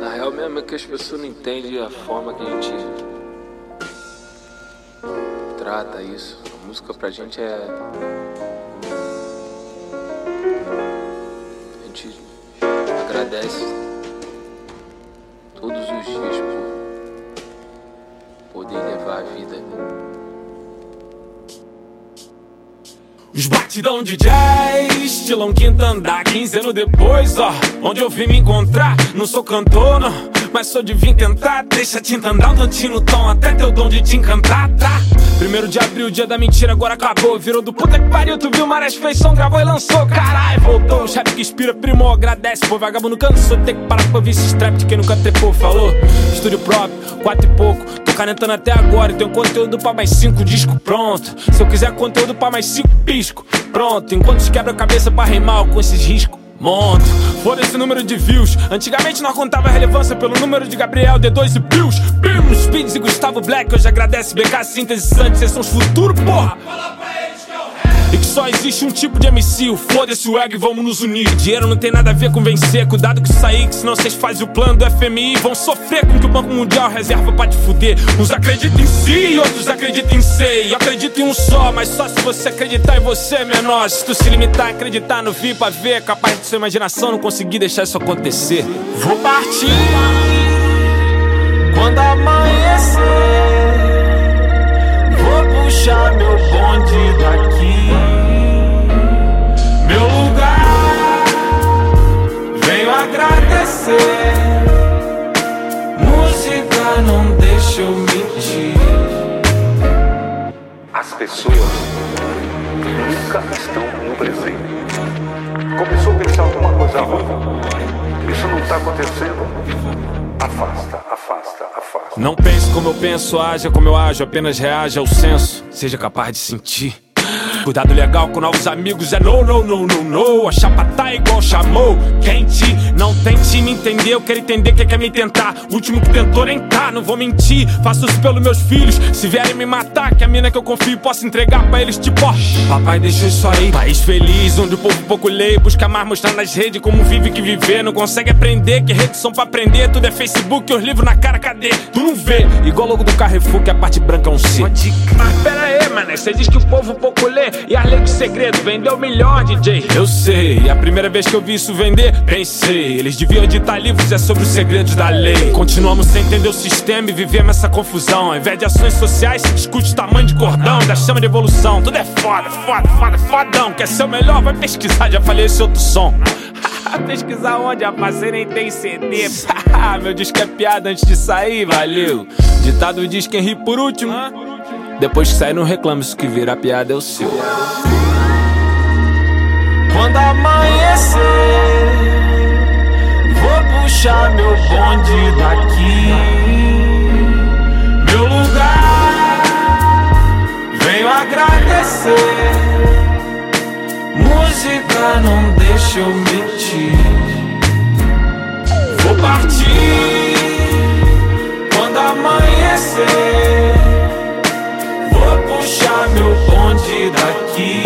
Na real mesmo é que as pessoas não entendem a forma que a gente trata isso. A música pra gente é. A gente agradece vida. Os batidão de jazz, estilão quinta andar 15 anos depois, ó Onde eu vim me encontrar, não sou cantor, não Mas sou de vir tentar, deixa a tinta andar um tantinho no tom Até teu dom de te encantar, tá? Primeiro de abril, dia da mentira, agora acabou Virou do puta que pariu, tu viu Marés feição, gravou e lançou Caralho, voltou, o rap que inspira, primo, agradece Pô, vagabundo cansou, tem que parar pra ouvir esse trap de quem nunca trepou, falou Estúdio próprio, quatro e pouco Tô canetando até agora e tenho conteúdo pra mais cinco discos, pronto Se eu quiser conteúdo pra mais cinco pisco, pronto Enquanto os quebra a cabeça pra rimar com esses riscos Monto, foda esse número de views. Antigamente nós contava relevância pelo número de Gabriel, D2 e Bills. Bim, Speeds e Gustavo Black. Hoje agradece BK Síntese Santos, vocês são os futuros, porra. Só existe um tipo de MC, o foda-se o ego e vamos nos unir. Dinheiro não tem nada a ver com vencer, cuidado com isso aí, que senão vocês fazem o plano do FMI. Vão sofrer com que o Banco Mundial reserva pra te fuder. Uns acreditam em si outros acreditam em. Eu acredito em um só, mas só se você acreditar em você, menor. Se tu se limitar a acreditar no vir pra ver, capaz de sua imaginação não conseguir deixar isso acontecer. Vou partir quando amanhecer. Música não deixa eu mentir. As pessoas nunca estão no presente. Começou a pensar alguma coisa ruim. Isso não está acontecendo. Afasta, afasta, afasta. Não pense como eu penso, haja como eu ajo, apenas reaja ao senso. Seja capaz de sentir. Cuidado legal com novos amigos é no, no, no, no, no. A chapa tá igual chamou, quente. Não tente me entender, eu quero entender quem quer me tentar. O último que tentou nem tá, não vou mentir. Faço isso pelos meus filhos. Se vierem me matar, que a mina que eu confio posso entregar pra eles, tipo, ó. Papai deixou isso aí. País feliz, onde o povo pouco lê. Busca mais mostrar nas redes como vive que viver. Não consegue aprender, que redes são pra aprender. Tudo é Facebook, os livros na cara, cadê? Tu não vê. Igual logo do Carrefour, que a parte branca é um C. Mas pera aí, mané, você diz que o povo pouco lê. E a lei de segredo vendeu melhor, DJ. Eu sei, a primeira vez que eu vi isso vender, pensei. Eles deviam editar livros, é sobre os segredos da lei. Continuamos sem entender o sistema e vivemos essa confusão. Ao invés de ações sociais, escute o tamanho de cordão, da chama de evolução. Tudo é foda, foda, foda, fodão. Quer ser o melhor? Vai pesquisar, já falei esse outro som. Pesquisar onde, rapaz, você nem tem CD. Meu disco é piada antes de sair, valeu. Ditado diz quem ri por último. Depois que sai, não reclama, isso que vira piada é o seu. Quando amanhecer, vou puxar meu bonde daqui. Meu lugar, venho agradecer. Música não deixa eu mentir. Vou partir quando amanhecer. Daqui.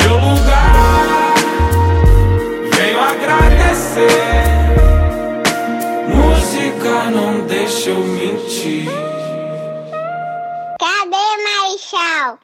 Meu lugar, venho agradecer. Música não deixa eu mentir. Cadê Marechal?